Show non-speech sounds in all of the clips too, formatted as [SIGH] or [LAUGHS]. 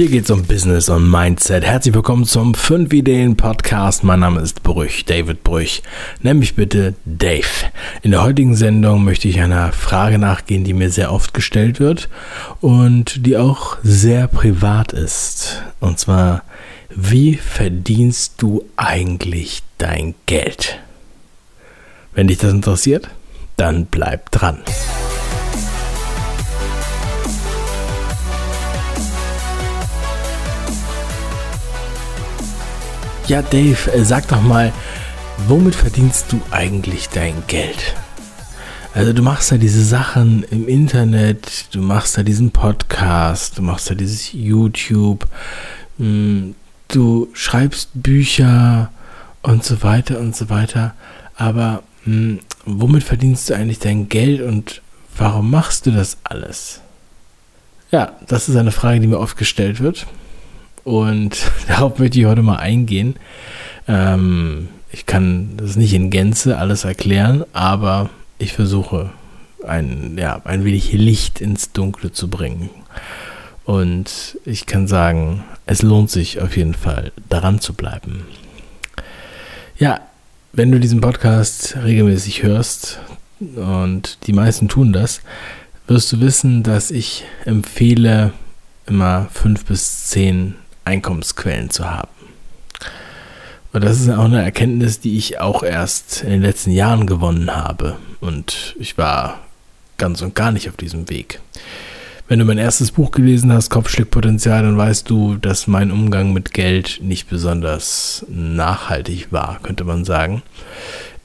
Hier geht es um Business und Mindset. Herzlich willkommen zum 5 Ideen Podcast. Mein Name ist Brüch, David Brüch. Nenn mich bitte Dave. In der heutigen Sendung möchte ich einer Frage nachgehen, die mir sehr oft gestellt wird und die auch sehr privat ist. Und zwar, wie verdienst du eigentlich dein Geld? Wenn dich das interessiert, dann bleib dran. Ja, Dave, äh, sag doch mal, womit verdienst du eigentlich dein Geld? Also du machst ja diese Sachen im Internet, du machst ja diesen Podcast, du machst ja dieses YouTube, hm, du schreibst Bücher und so weiter und so weiter. Aber hm, womit verdienst du eigentlich dein Geld und warum machst du das alles? Ja, das ist eine Frage, die mir oft gestellt wird. Und [LAUGHS] darauf möchte ich heute mal eingehen. Ähm, ich kann das nicht in Gänze alles erklären, aber ich versuche ein, ja, ein wenig Licht ins Dunkle zu bringen. Und ich kann sagen, es lohnt sich auf jeden Fall, daran zu bleiben. Ja, wenn du diesen Podcast regelmäßig hörst, und die meisten tun das, wirst du wissen, dass ich empfehle, immer fünf bis zehn Einkommensquellen zu haben. Und das ist auch eine Erkenntnis, die ich auch erst in den letzten Jahren gewonnen habe. Und ich war ganz und gar nicht auf diesem Weg. Wenn du mein erstes Buch gelesen hast, Kopfschlägpotenzial, dann weißt du, dass mein Umgang mit Geld nicht besonders nachhaltig war, könnte man sagen.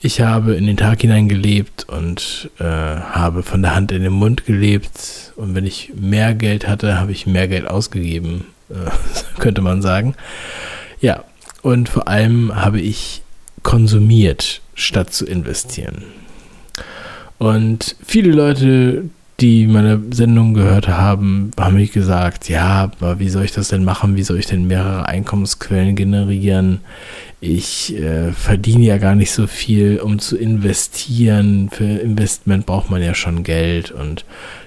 Ich habe in den Tag hinein gelebt und äh, habe von der Hand in den Mund gelebt. Und wenn ich mehr Geld hatte, habe ich mehr Geld ausgegeben. [LAUGHS] Könnte man sagen. Ja, und vor allem habe ich konsumiert, statt zu investieren. Und viele Leute, die meine Sendung gehört haben, haben mich gesagt, ja, aber wie soll ich das denn machen? Wie soll ich denn mehrere Einkommensquellen generieren? Ich äh, verdiene ja gar nicht so viel, um zu investieren. Für Investment braucht man ja schon Geld und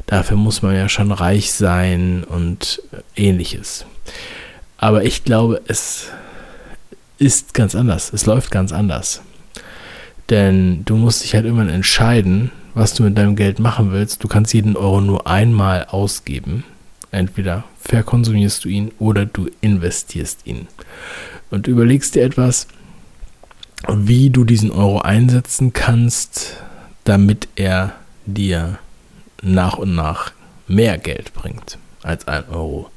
dafür muss man ja schon reich sein und ähnliches. Aber ich glaube, es ist ganz anders. Es läuft ganz anders. Denn du musst dich halt irgendwann entscheiden, was du mit deinem Geld machen willst. Du kannst jeden Euro nur einmal ausgeben. Entweder verkonsumierst du ihn oder du investierst ihn. Und überlegst dir etwas, wie du diesen Euro einsetzen kannst, damit er dir nach und nach mehr Geld bringt als ein Euro.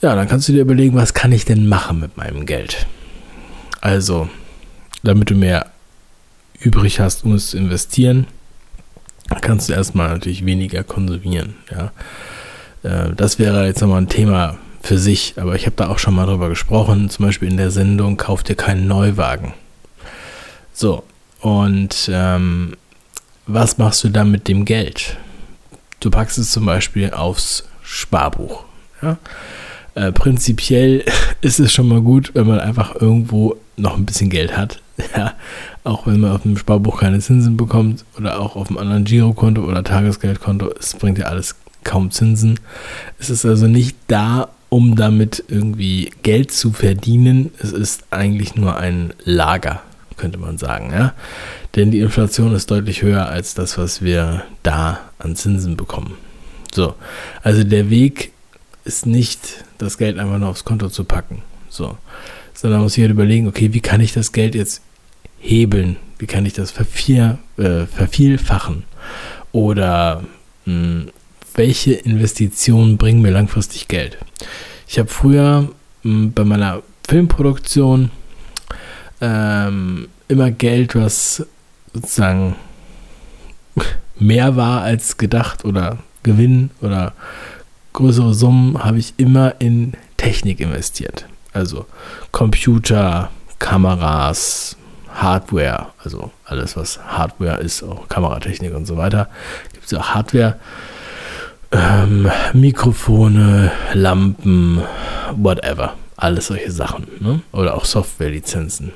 Ja, dann kannst du dir überlegen, was kann ich denn machen mit meinem Geld? Also, damit du mehr übrig hast, um es zu investieren, kannst du erstmal natürlich weniger konsumieren. Ja. Äh, das wäre jetzt nochmal ein Thema für sich, aber ich habe da auch schon mal drüber gesprochen, zum Beispiel in der Sendung Kauf dir keinen Neuwagen. So, und ähm, was machst du dann mit dem Geld? Du packst es zum Beispiel aufs Sparbuch. Ja? Äh, prinzipiell [LAUGHS] ist es schon mal gut, wenn man einfach irgendwo noch ein bisschen Geld hat. [LAUGHS] Ja, auch wenn man auf dem Sparbuch keine Zinsen bekommt oder auch auf einem anderen Girokonto oder Tagesgeldkonto, es bringt ja alles kaum Zinsen. Es ist also nicht da, um damit irgendwie Geld zu verdienen. Es ist eigentlich nur ein Lager, könnte man sagen. Ja? Denn die Inflation ist deutlich höher als das, was wir da an Zinsen bekommen. So, also der Weg ist nicht, das Geld einfach nur aufs Konto zu packen. So, sondern man muss sich halt überlegen, okay, wie kann ich das Geld jetzt hebeln? Wie kann ich das vervier, äh, vervielfachen? Oder mh, hm, welche Investitionen bringen mir langfristig Geld? Ich habe früher mh, hm, bei meiner Filmproduktion ähm, immer Geld, was sozusagen mehr war als gedacht oder Gewinn oder größere Summen habe ich immer in Technik investiert. Also Computer, Kameras, Hardware, also alles, was Hardware ist, auch Kameratechnik und so weiter. Gibt es auch Hardware, ähm, Mikrofone, Lampen, whatever. Alles solche Sachen. Ne? Oder auch Softwarelizenzen.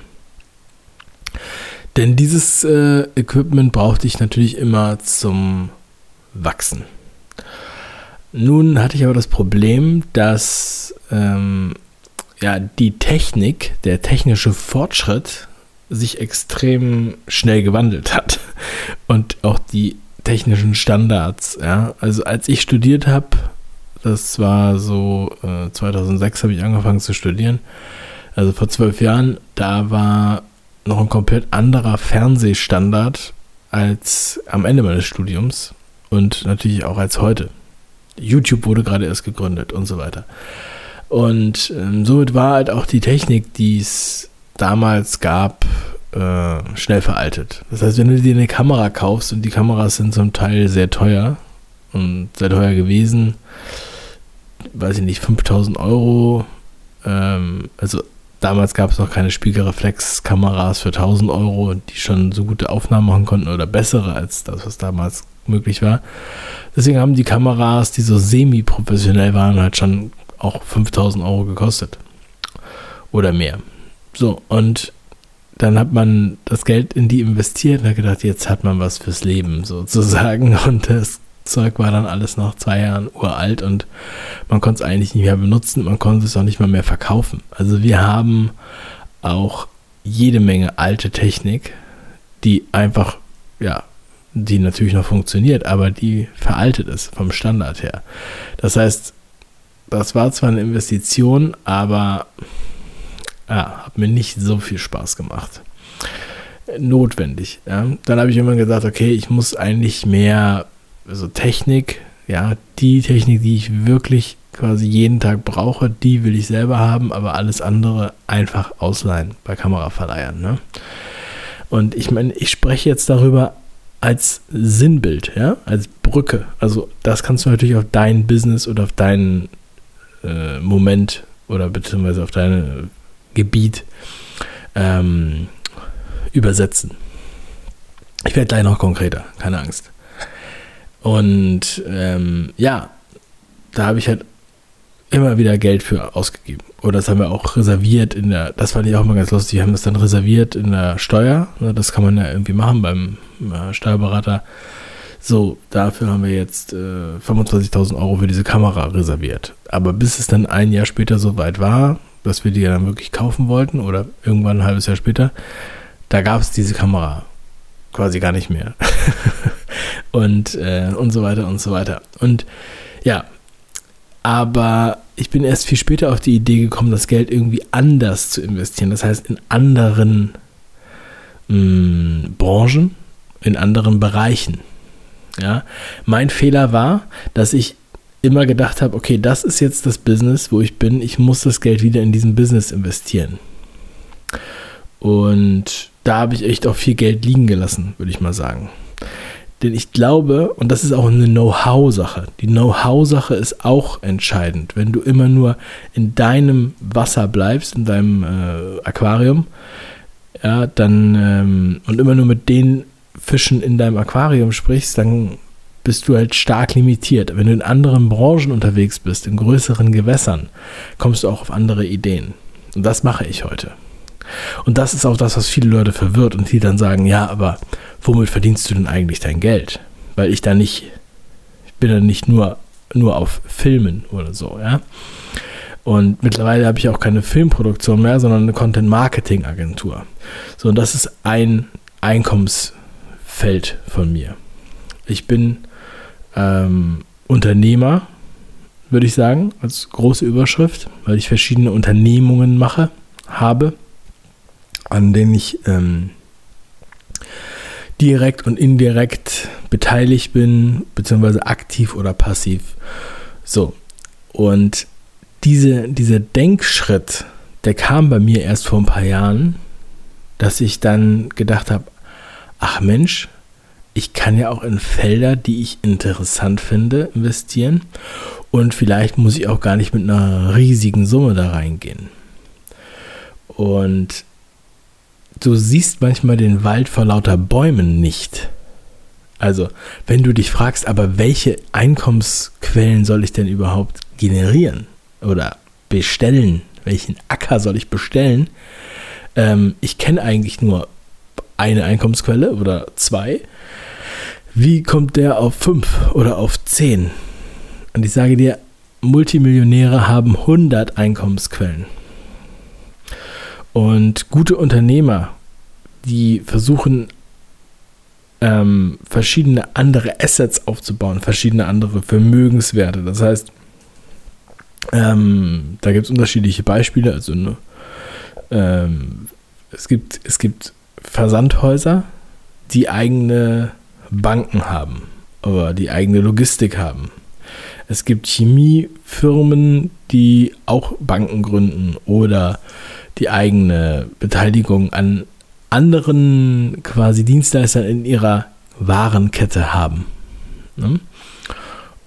Denn dieses äh, Equipment brauchte ich natürlich immer zum Wachsen. Nun hatte ich aber das Problem, dass ähm, ja, die Technik, der technische Fortschritt sich extrem schnell gewandelt hat. [LAUGHS] Und auch die technischen Standards. Ja? Also als ich studiert habe, das war so äh, 2006 habe ich angefangen zu studieren, also vor zwölf Jahren, da war noch ein komplett anderer Fernsehstandard als am Ende meines Studiums und natürlich auch als heute. YouTube wurde gerade erst gegründet und so weiter. Und ähm, somit war halt auch die Technik, die es damals gab, äh, schnell veraltet. Das heißt, wenn du dir eine Kamera kaufst und die Kameras sind zum Teil sehr teuer und sehr teuer gewesen, weiß ich nicht, 5000 Euro, ähm, also damals gab es noch keine Spiegelreflexkameras für 1000 Euro, die schon so gute Aufnahmen machen konnten oder bessere als das, was damals möglich war. Deswegen haben die Kameras, die so semi-professionell waren, halt schon auch 5000 Euro gekostet. Oder mehr. So, und dann hat man das Geld in die investiert und hat gedacht, jetzt hat man was fürs Leben sozusagen. [LAUGHS] Und das Zeug war dann alles nach zwei Jahren uralt und man konnte es eigentlich nicht mehr benutzen, man konnte es auch nicht mal mehr verkaufen. Also wir haben auch jede Menge alte Technik, die einfach, ja, die natürlich noch funktioniert, aber die veraltet ist vom Standard her. Das heißt, das war zwar eine Investition, aber ja, hat mir nicht so viel Spaß gemacht. Notwendig. Ja. Dann habe ich immer gesagt, okay, ich muss eigentlich mehr, also Technik, ja, die Technik, die ich wirklich quasi jeden Tag brauche, die will ich selber haben, aber alles andere einfach ausleihen bei Kameraverleihern. Ne? Und ich meine, ich spreche jetzt darüber als Sinnbild, ja, als Brücke. Also das kannst du natürlich auf dein Business oder auf deinen äh, Moment oder beziehungsweise auf dein Gebiet ähm, übersetzen. Ich werde gleich noch konkreter, keine Angst. Und ähm, ja, da habe ich halt immer wieder Geld für ausgegeben. Oder das haben wir auch reserviert in der, das fand ich auch mal ganz lustig, wir haben das dann reserviert in der Steuer. Ne, das kann man ja irgendwie machen beim äh, Steuerberater. So, dafür haben wir jetzt äh, 25.000 Euro für diese Kamera reserviert. Aber bis es dann ein Jahr später soweit war, dass wir die dann wirklich kaufen wollten oder irgendwann ein halbes Jahr später, da gab es diese Kamera quasi gar nicht mehr. [LAUGHS] und, äh, und so weiter und so weiter. Und ja, aber ich bin erst viel später auf die Idee gekommen, das Geld irgendwie anders zu investieren. Das heißt, in anderen mh, mm, Branchen, in anderen Bereichen. Ja, mein Fehler war, dass ich immer gedacht habe, okay, das ist jetzt das Business, wo ich bin, ich muss das Geld wieder in diesen Business investieren. Und da habe ich echt auch viel Geld liegen gelassen, würde ich mal sagen. Denn ich glaube, und das ist auch eine Know-how-Sache, die Know-how-Sache ist auch entscheidend. Wenn du immer nur in deinem Wasser bleibst, in deinem äh, Aquarium, ja, dann ähm, und immer nur mit den Fischen in deinem Aquarium sprichst, dann bist du halt stark limitiert. Wenn du in anderen Branchen unterwegs bist, in größeren Gewässern, kommst du auch auf andere Ideen. Und das mache ich heute. Und das ist auch das, was viele Leute verwirrt und die dann sagen, ja, aber womit verdienst du denn eigentlich dein Geld? Weil ich da nicht, ich bin da nicht nur, nur auf Filmen oder so, ja. Und mittlerweile habe ich auch keine Filmproduktion mehr, sondern eine Content-Marketing-Agentur. So, und das ist ein Einkommens- Feld von mir. Ich bin ähm, Unternehmer, würde ich sagen, als große Überschrift, weil ich verschiedene Unternehmungen mache, habe, an denen ich ähm, direkt und indirekt beteiligt bin, beziehungsweise aktiv oder passiv. So, und diese, dieser Denkschritt, der kam bei mir erst vor ein paar Jahren, dass ich dann gedacht habe, ach Mensch, ich kann ja auch in Felder, die ich interessant finde, investieren. Und vielleicht muss ich auch gar nicht mit einer riesigen Summe da reingehen. Und du siehst manchmal den Wald vor lauter Bäumen nicht. Also, wenn du dich fragst, aber welche Einkommensquellen soll ich denn überhaupt generieren oder bestellen? Welchen Acker soll ich bestellen? Ähm, ich kenne eigentlich nur eine Einkommensquelle oder zwei. Wie kommt der auf fünf oder auf zehn? Und ich sage dir, Multimillionäre haben 100 Einkommensquellen. Und gute Unternehmer, die versuchen, ähm, verschiedene andere Assets aufzubauen, verschiedene andere Vermögenswerte. Das heißt, ähm, da gibt es unterschiedliche Beispiele. Also ne, ähm, es, gibt, es gibt Versandhäuser, die eigene Banken haben oder die eigene Logistik haben. Es gibt Chemiefirmen, die auch Banken gründen oder die eigene Beteiligung an anderen quasi Dienstleistern in ihrer Warenkette haben. Ne?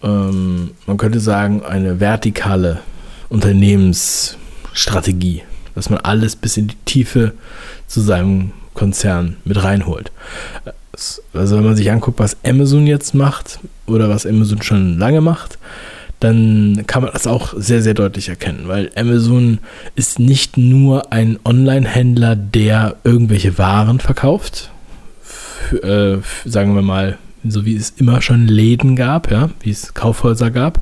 Ähm, man könnte sagen, eine vertikale Unternehmensstrategie, dass man alles bis in die Tiefe zu seinem Konzern mit reinholt. Also wenn man sich anguckt, was Amazon jetzt macht oder was Amazon schon lange macht, dann kann man das auch sehr, sehr deutlich erkennen, weil Amazon ist nicht nur ein Online-Händler, der irgendwelche Waren verkauft, für, äh, sagen wir mal, so wie es immer schon Läden gab, ja, wie es Kaufhäuser gab,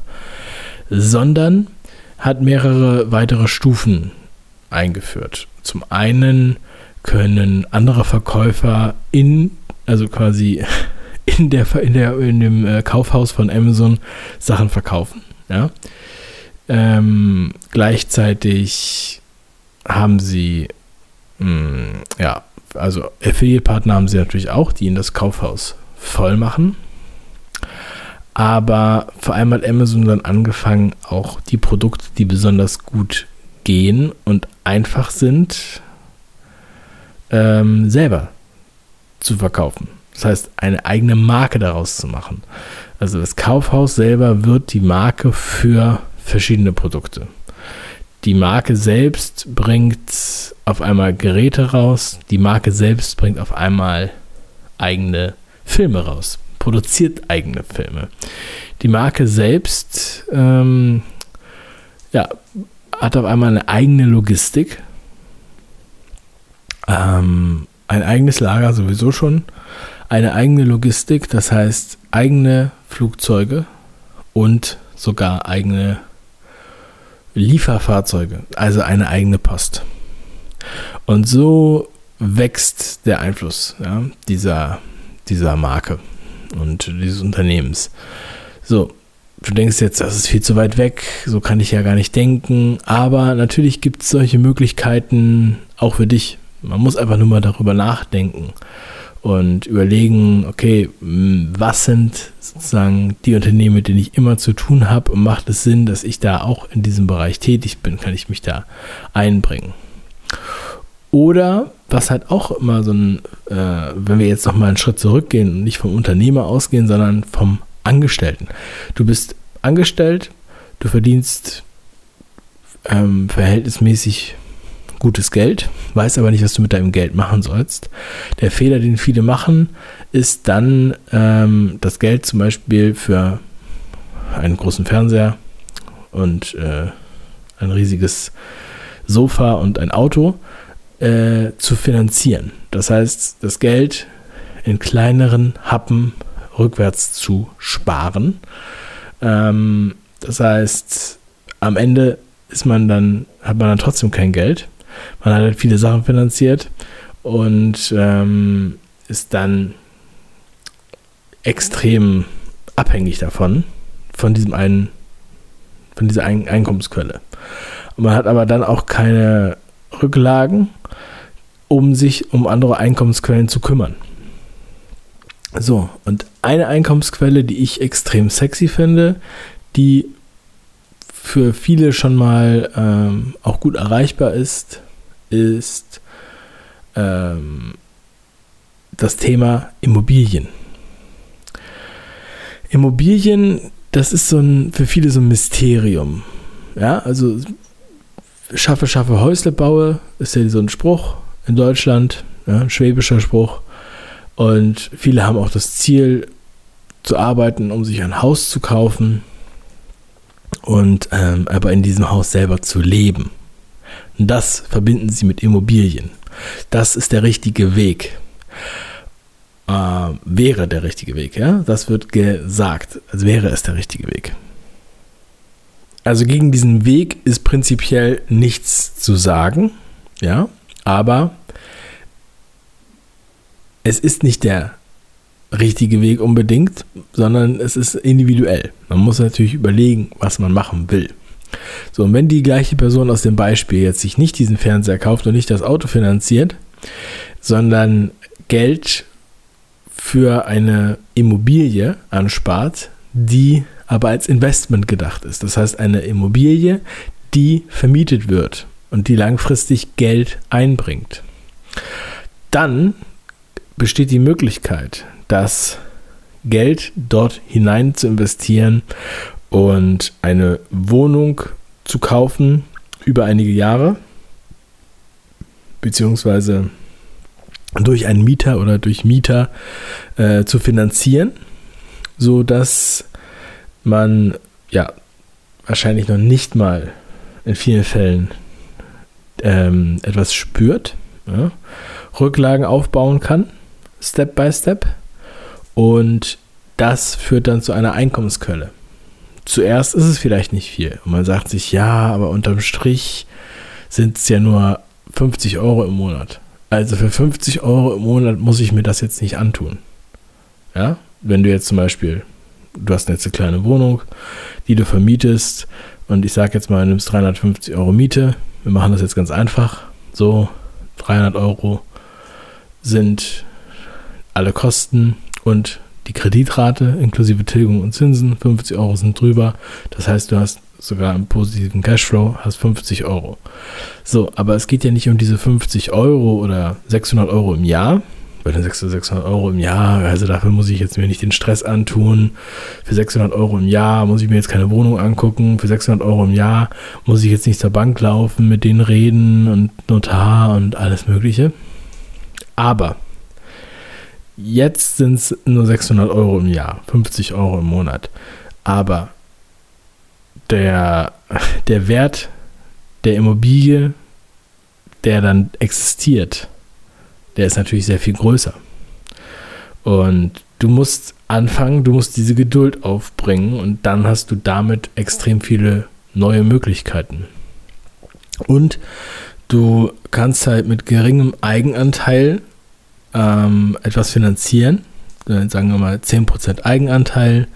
sondern hat mehrere weitere Stufen eingeführt. Zum einen können andere Verkäufer in, also quasi [LAUGHS] in, der, in, der, in dem äh, Kaufhaus von Amazon Sachen verkaufen. Ja? Ähm, gleichzeitig haben sie, mh, hm, ja, also Affiliate-Partner haben sie natürlich auch, die in das Kaufhaus voll machen. Aber vor allem hat Amazon dann angefangen, auch die Produkte, die besonders gut gehen und einfach sind, ähm, selber zu verkaufen. Das heißt, eine eigene Marke daraus zu machen. Also das Kaufhaus selber wird die Marke für verschiedene Produkte. Die Marke selbst bringt auf einmal Geräte raus, die Marke selbst bringt auf einmal eigene Filme raus, produziert eigene Filme. Die Marke selbst ähm, ja, hat auf einmal eine eigene Logistik, ähm, ein eigenes Lager sowieso schon, eine eigene Logistik, das heißt eigene Flugzeuge und sogar eigene Lieferfahrzeuge, also eine eigene Post. Und so wächst der Einfluss ja, dieser, dieser Marke und dieses Unternehmens. So, du denkst jetzt, das ist viel zu weit weg, so kann ich ja gar nicht denken, aber natürlich gibt es solche Möglichkeiten auch für dich. Man muss einfach nur mal darüber nachdenken und überlegen, okay, was sind sozusagen die Unternehmen, mit denen ich immer zu tun habe und macht es Sinn, dass ich da auch in diesem Bereich tätig bin, kann ich mich da einbringen. Oder was halt auch immer so ein, äh, wenn wir jetzt noch mal einen Schritt zurückgehen und nicht vom Unternehmer ausgehen, sondern vom Angestellten. Du bist angestellt, du verdienst ähm, verhältnismäßig gutes Geld, weißt aber nicht, was du mit deinem Geld machen sollst. Der Fehler, den viele machen, ist dann ähm, das Geld zum Beispiel für einen großen Fernseher und äh, ein riesiges Sofa und ein Auto äh, zu finanzieren. Das heißt, das Geld in kleineren Happen rückwärts zu sparen. Ähm, das heißt, am Ende ist man dann, hat man dann trotzdem kein Geld man hat halt viele Sachen finanziert und ähm, ist dann extrem abhängig davon, von diesem einen, von dieser Ein Einkommensquelle. Man hat aber dann auch keine Rücklagen, um sich um andere Einkommensquellen zu kümmern. So, und eine Einkommensquelle, die ich extrem sexy finde, die für viele schon mal ähm, auch gut erreichbar ist, ist ähm, das Thema Immobilien. Immobilien, das ist so ein, für viele so ein Mysterium. Ja, also schaffe, schaffe, Häusle baue, ist ja so ein Spruch in Deutschland, ja, ein schwäbischer Spruch. Und viele haben auch das Ziel zu arbeiten, um sich ein Haus zu kaufen und ähm, aber in diesem Haus selber zu leben. Das verbinden sie mit Immobilien. Das ist der richtige Weg. Äh, wäre der richtige Weg, ja? Das wird gesagt, als wäre es der richtige Weg. also gegen diesen Weg ist prinzipiell nichts zu sagen, ja, aber es ist nicht der richtige Weg unbedingt, sondern es ist individuell. Man muss natürlich überlegen, was man machen will. So, und wenn die gleiche Person aus dem Beispiel jetzt sich nicht diesen Fernseher kauft und nicht das Auto finanziert, sondern Geld für eine Immobilie anspart, die aber als Investment gedacht ist. Das heißt, eine Immobilie, die vermietet wird und die langfristig Geld einbringt. Dann besteht die Möglichkeit, das Geld dort hinein zu investieren und eine Wohnung zu kaufen über einige Jahre, beziehungsweise durch einen Mieter oder durch Mieter äh, zu finanzieren, so dass man ja wahrscheinlich noch nicht mal in vielen Fällen ähm, etwas spürt, ja, Rücklagen aufbauen kann, Step by Step. Und das führt dann zu einer Einkommensquelle. Zuerst ist es vielleicht nicht viel. Und man sagt sich, ja, aber unterm Strich sind es ja nur 50 Euro im Monat. Also für 50 Euro im Monat muss ich mir das jetzt nicht antun. Ja, wenn du jetzt zum Beispiel, du hast jetzt eine kleine Wohnung, die du vermietest und ich sage jetzt mal, du nimmst 350 Euro Miete. Wir machen das jetzt ganz einfach. So, 300 Euro sind alle Kosten und die Kreditrate inklusive Tilgung und Zinsen. 50 Euro sind drüber. Das heißt, du hast sogar einen positiven Cashflow, hast 50 Euro. So, aber es geht ja nicht um diese 50 Euro oder 600 Euro im Jahr. Bei den 600 Euro im Jahr, also dafür muss ich jetzt mir nicht den Stress antun. Für 600 Euro im Jahr muss ich mir jetzt keine Wohnung angucken. Für 600 Euro im Jahr muss ich jetzt nicht zur Bank laufen, mit denen reden und Notar und alles Mögliche. Aber jetzt sind es nur 600 Euro im Jahr, 50 Euro im Monat. Aber der, der Wert der Immobilie, der dann existiert, der ist natürlich sehr viel größer. Und du musst anfangen, du musst diese Geduld aufbringen und dann hast du damit extrem viele neue Möglichkeiten. Und du kannst halt mit geringem Eigenanteil ähm, etwas finanzieren, sagen wir mal 10% Eigenanteil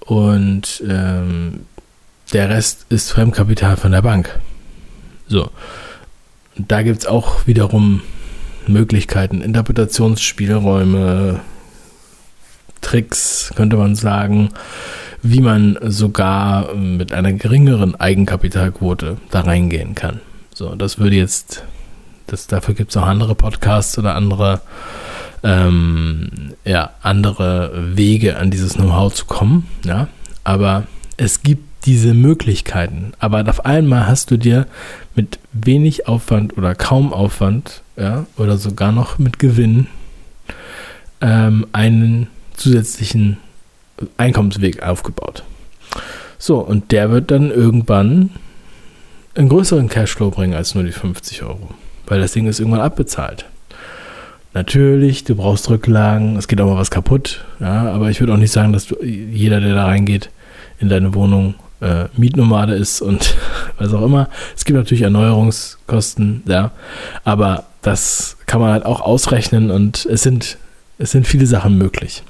und ähm, der Rest ist Fremdkapital von der Bank. So. Da gibt es auch wiederum Möglichkeiten, Interpretationsspielräume, Tricks, könnte man sagen, wie man sogar mit einer geringeren Eigenkapitalquote da reingehen kann. So, das würde jetzt, das, dafür gibt es auch andere Podcasts oder andere, ähm, ja, andere Wege an dieses Know-how zu kommen, ja. Aber es gibt diese Möglichkeiten. Aber auf einmal hast du dir mit wenig Aufwand oder kaum Aufwand, ja, oder sogar noch mit Gewinn ähm, einen zusätzlichen Einkommensweg aufgebaut. So, und der wird dann irgendwann einen größeren Cashflow bringen als nur die 50 Euro, weil das Ding ist irgendwann abbezahlt. Natürlich, du brauchst Rücklagen, es geht auch mal was kaputt, ja, aber ich würde auch nicht sagen, dass du, jeder, der da reingeht in deine Wohnung, äh, Mietnomade ist und [LAUGHS] was auch immer. Es gibt natürlich Erneuerungskosten, ja, aber das kann man halt auch ausrechnen und es sind, es sind viele Sachen möglich.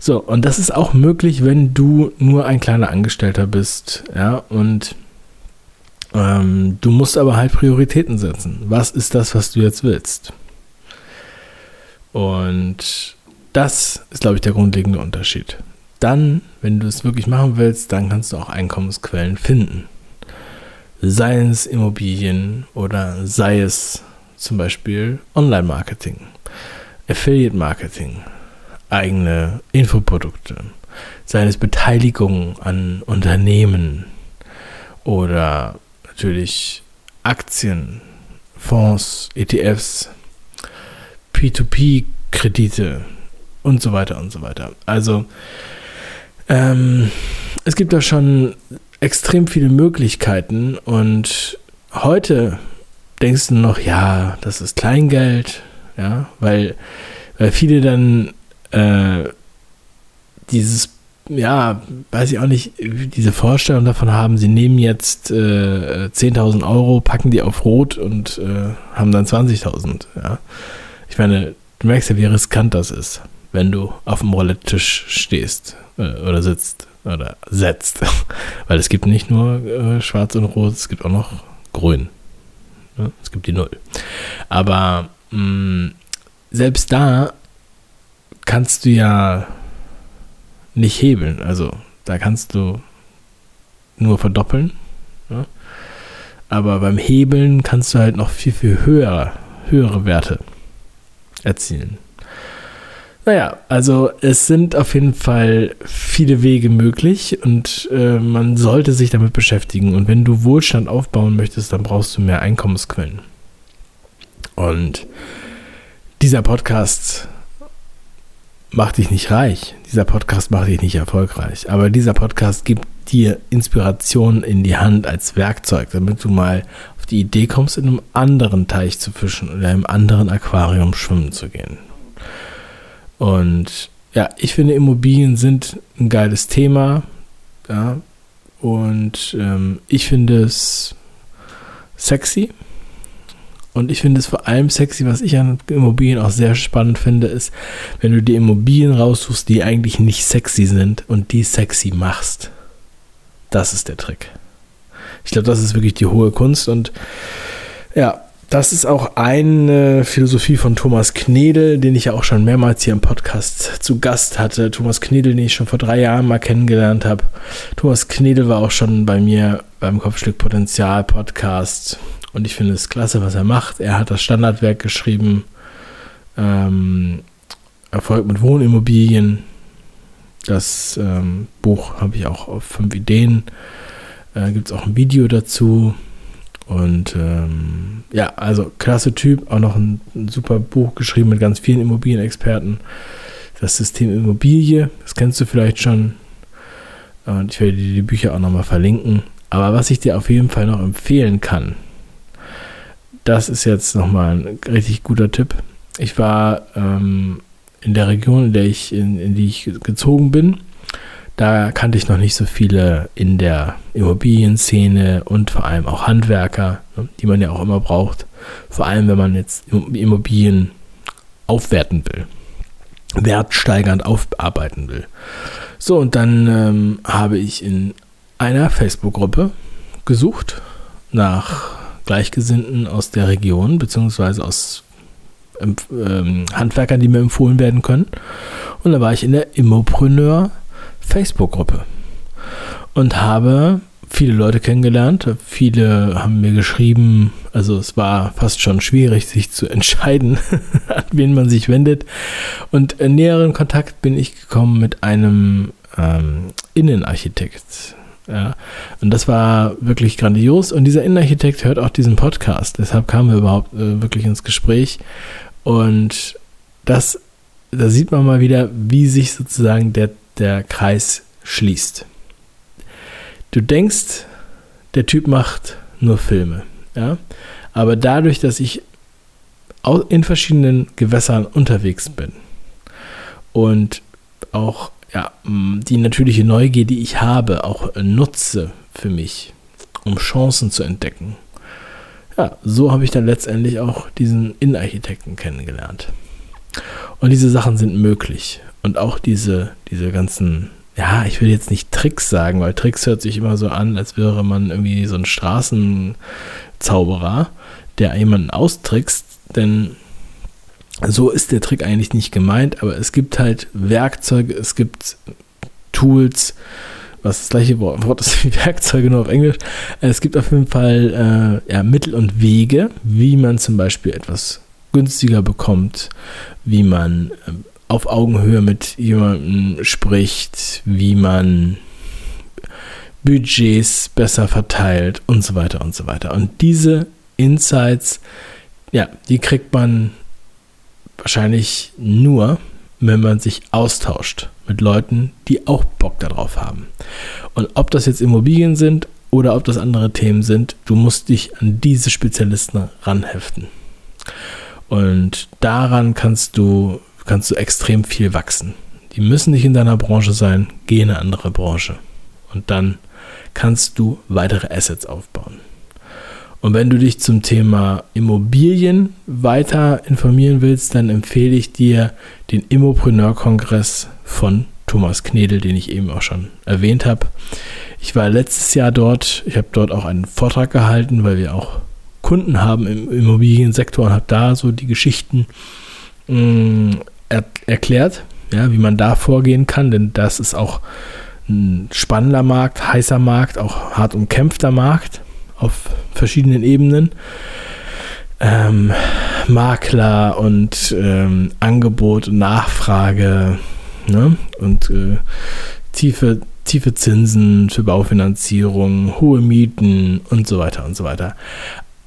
So, und das ist auch möglich, wenn du nur ein kleiner Angestellter bist, ja, und ähm, du musst aber halt Prioritäten setzen. Was ist das, was du jetzt willst? Und das ist, glaube ich, der grundlegende Unterschied dann, wenn du es wirklich machen willst, dann kannst du auch Einkommensquellen finden. Sei es Immobilien oder sei es zum Beispiel Online-Marketing, Affiliate-Marketing, eigene Infoprodukte, sei es Beteiligung an Unternehmen oder natürlich Aktien, Fonds, ETFs, P2P-Kredite und so weiter und so weiter. Also ähm, es gibt da schon extrem viele Möglichkeiten und heute denkst du noch, ja, das ist Kleingeld, ja, weil, weil viele dann äh, dieses ja, weiß ich auch nicht, diese Vorstellung davon haben, sie nehmen jetzt äh, 10.000 Euro, packen die auf Rot und äh, haben dann 20.000. Ja. Ich meine, du merkst ja, wie riskant das ist, wenn du auf dem Roulette-Tisch stehst äh, oder sitzt oder setzt. [LAUGHS] Weil es gibt nicht nur äh, schwarz und rot, es gibt auch noch grün. Ja, es gibt die Null. Aber mh, mm, selbst da kannst du ja nicht hebeln. Also da kannst du nur verdoppeln. Ja? Aber beim Hebeln kannst du halt noch viel, viel höher, höhere Werte erzielen. Naja, also es sind auf jeden Fall viele Wege möglich und äh, man sollte sich damit beschäftigen. Und wenn du Wohlstand aufbauen möchtest, dann brauchst du mehr Einkommensquellen. Und dieser Podcast macht dich nicht reich. Dieser Podcast macht dich nicht erfolgreich. Aber dieser Podcast gibt dir Inspiration in die Hand als Werkzeug, damit du mal auf die Idee kommst, in einem anderen Teich zu fischen oder im anderen Aquarium schwimmen zu gehen. Und ja, ich finde, Immobilien sind ein geiles Thema. Ja, und ähm, ich finde es sexy. Und ich finde es vor allem sexy, was ich an Immobilien auch sehr spannend finde, ist, wenn du die Immobilien raussuchst, die eigentlich nicht sexy sind und die sexy machst. Das ist der Trick. Ich glaube, das ist wirklich die hohe Kunst und ja, das ist auch eine Philosophie von Thomas Knedel, den ich ja auch schon mehrmals hier im Podcast zu Gast hatte. Thomas Knedel, den ich schon vor drei Jahren mal kennengelernt habe. Thomas Knedel war auch schon bei mir beim Kopfstück Potenzial Podcast und ich finde es klasse, was er macht. Er hat das Standardwerk geschrieben, ähm, Erfolg mit Wohnimmobilien. Das ähm, Buch habe ich auch auf fünf Ideen. Äh, Gibt es auch ein Video dazu. Und ähm, ja, also klasse Typ. Auch noch ein, ein super Buch geschrieben mit ganz vielen Immobilienexperten. Das System Immobilie, das kennst du vielleicht schon. Und ich werde dir die Bücher auch nochmal verlinken. Aber was ich dir auf jeden Fall noch empfehlen kann, das ist jetzt nochmal ein richtig guter Tipp. Ich war ähm, in der Region, in der ich, in, in die ich gezogen bin. Da kannte ich noch nicht so viele in der Immobilienszene und vor allem auch Handwerker, ne, die man ja auch immer braucht. Vor allem, wenn man jetzt Immobilien aufwerten will, wertsteigernd aufarbeiten will. So, und dann ähm, habe ich in einer Facebook-Gruppe gesucht nach Gleichgesinnten aus der Region, beziehungsweise aus ähm, Handwerkern, die mir empfohlen werden können. Und da war ich in der Immopreneur Facebook-Gruppe und habe viele Leute kennengelernt. Viele haben mir geschrieben, also es war fast schon schwierig, sich zu entscheiden, [LAUGHS] an wen man sich wendet. Und in näheren Kontakt bin ich gekommen mit einem ähm, Innenarchitekt ja. Und das war wirklich grandios. Und dieser Innenarchitekt hört auch diesen Podcast. Deshalb kamen wir überhaupt äh, wirklich ins Gespräch. Und das, da sieht man mal wieder, wie sich sozusagen der, der Kreis schließt. Du denkst, der Typ macht nur Filme. Ja. Aber dadurch, dass ich in verschiedenen Gewässern unterwegs bin und auch ja, die natürliche Neugier, die ich habe, auch nutze für mich, um Chancen zu entdecken. Ja, so habe ich dann letztendlich auch diesen Innenarchitekten kennengelernt. Und diese Sachen sind möglich. Und auch diese, diese ganzen, ja, ich will jetzt nicht Tricks sagen, weil Tricks hört sich immer so an, als wäre man irgendwie so ein Straßenzauberer, der jemanden austrickst. Denn so ist der Trick eigentlich nicht gemeint, aber es gibt halt Werkzeuge, es gibt Tools, was das gleiche Wort ist wie Werkzeuge, nur auf Englisch. Es gibt auf jeden Fall äh, ja, Mittel und Wege, wie man zum Beispiel etwas günstiger bekommt, wie man äh, auf Augenhöhe mit jemandem spricht, wie man Budgets besser verteilt und so weiter und so weiter. Und diese Insights, ja, die kriegt man wahrscheinlich nur, wenn man sich austauscht mit Leuten, die auch Bock darauf haben. Und ob das jetzt Immobilien sind oder ob das andere Themen sind, du musst dich an diese Spezialisten ranheften. Und daran kannst du, kannst du extrem viel wachsen. Die müssen nicht in deiner Branche sein. Geh in eine andere Branche. Und dann kannst du weitere Assets aufbauen. Und wenn du dich zum Thema Immobilien weiter informieren willst, dann empfehle ich dir den Immopreneur-Kongress von Thomas Knedel, den ich eben auch schon erwähnt habe. Ich war letztes Jahr dort. Ich habe dort auch einen Vortrag gehalten, weil wir auch Kunden haben im Immobiliensektor und habe da so die Geschichten mh, mm, er erklärt, ja, wie man da vorgehen kann, denn das ist auch ein spannender Markt, heißer Markt, auch hart umkämpfter Markt auf verschiedenen Ebenen. Ähm, Makler und ähm, Angebot und Nachfrage ne? und äh, tiefe, tiefe Zinsen für Baufinanzierung, hohe Mieten und so weiter und so weiter.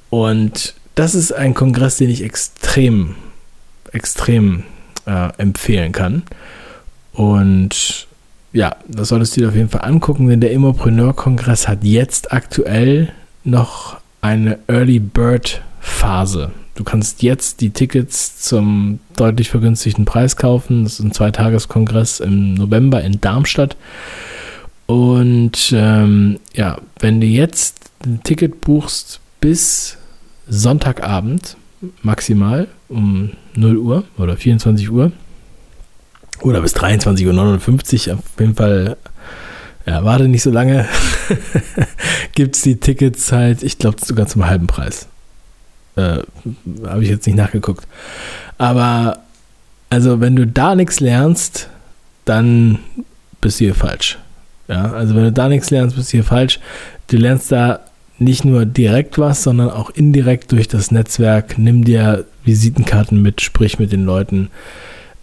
Und das ist ein Kongress, den ich extrem, extrem äh, empfehlen kann. Und ja, das solltest du dir auf jeden Fall angucken, denn der Immopreneur-Kongress hat jetzt aktuell noch eine Early Bird Phase. Du kannst jetzt die Tickets zum deutlich vergünstigten Preis kaufen. Das ist ein Zweitageskongress im November in Darmstadt. Und ähm, ja, wenn du jetzt ein Ticket buchst bis Sonntagabend, maximal um 0 Uhr oder 24 Uhr oder bis 23.59 Uhr, auf jeden Fall ja, warte nicht so lange. [LAUGHS] Gibt es die Tickets halt, ich glaube sogar zum halben Preis. Äh, Habe ich jetzt nicht nachgeguckt. Aber, also, wenn du da nichts lernst, dann bist du hier falsch. Ja, also, wenn du da nichts lernst, bist du hier falsch. Du lernst da nicht nur direkt was, sondern auch indirekt durch das Netzwerk. Nimm dir Visitenkarten mit, sprich mit den Leuten.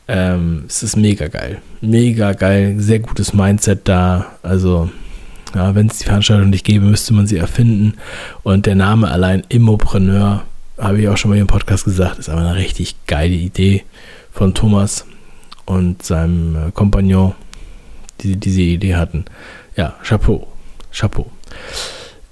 Ähm, es ist mega geil. Mega geil. Sehr gutes Mindset da. Also, ja, wenn es die Veranstaltung nicht gäbe, müsste man sie erfinden. Und der Name allein Immopreneur, habe ich auch schon mal im Podcast gesagt, ist aber eine richtig geile Idee von Thomas und seinem äh, Kompagnon, die diese Idee hatten. Ja, Chapeau. Chapeau.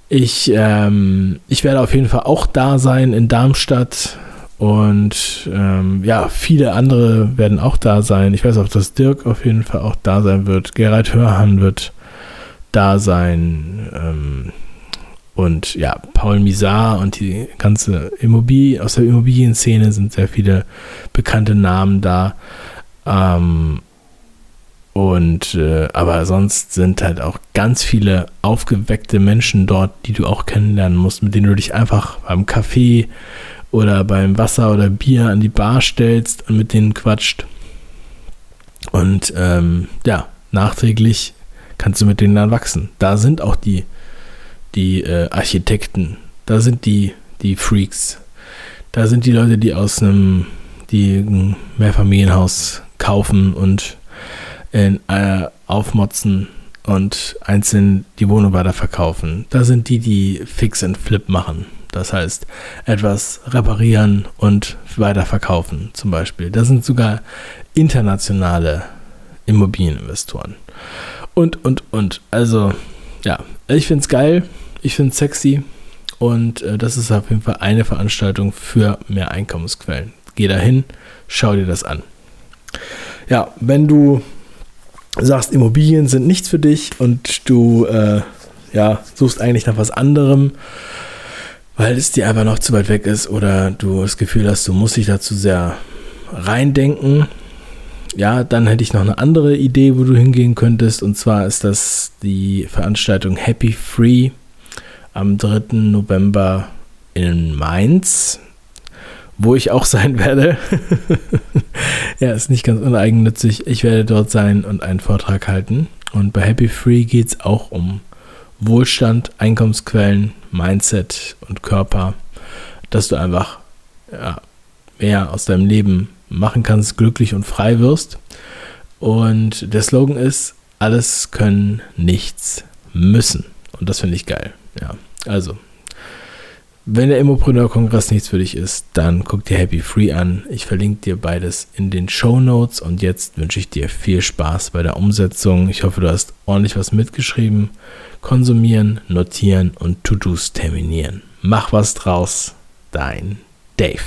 Ich, ähm, ich werde auf jeden Fall auch da sein in Darmstadt. Und ähm, ja, viele andere werden auch da sein. Ich weiß auch, dass Dirk auf jeden Fall auch da sein wird. Gerald Hörhan wird da sein. Ähm, und ja, Paul Misar und die ganze Immobilie, aus der Immobilienszene sind sehr viele bekannte Namen da. Ähm, und äh, aber sonst sind halt auch ganz viele aufgeweckte Menschen dort, die du auch kennenlernen musst, mit denen du dich einfach beim Kaffee oder beim Wasser oder Bier an die Bar stellst und mit denen quatscht. Und ähm, ja, nachträglich kannst du mit denen dann wachsen. Da sind auch die, die äh, Architekten, da sind die, die Freaks, da sind die Leute, die aus einem, die ein Mehrfamilienhaus kaufen und in, äh, aufmotzen und einzeln die Wohnung weiterverkaufen. Da sind die, die Fix and Flip machen. Das heißt, etwas reparieren und weiterverkaufen zum Beispiel. Das sind sogar internationale Immobilieninvestoren. Und, und, und. Also, ja, ich finde es geil. Ich finde es sexy. Und äh, das ist auf jeden Fall eine Veranstaltung für mehr Einkommensquellen. Geh dahin, schau dir das an. Ja, wenn du sagst, Immobilien sind nichts für dich und du äh, ja, suchst eigentlich nach was anderem, weil es dir einfach noch zu weit weg ist oder du das Gefühl hast, du musst dich dazu sehr reindenken. Ja, dann hätte ich noch eine andere Idee, wo du hingehen könntest. Und zwar ist das die Veranstaltung Happy Free am 3. November in Mainz, wo ich auch [LAUGHS] sein werde. ja, ist nicht ganz uneigennützig. Ich werde dort sein und einen Vortrag halten. Und bei Happy Free geht es auch um Wohlstand, Einkommensquellen, Mindset und Körper, dass du einfach ja, mehr aus deinem Leben machen kannst, glücklich und frei wirst. Und der Slogan ist, alles können, nichts müssen. Und das finde ich geil. Ja, also, wenn der Immopreneur-Kongress nichts für dich ist, dann guck dir Happy Free an. Ich verlinke dir beides in den Show Notes und jetzt wünsche ich dir viel Spaß bei der Umsetzung. Ich hoffe, du hast ordentlich was mitgeschrieben konsumieren, notieren und To-Dos terminieren. Mach was draus, dein Dave.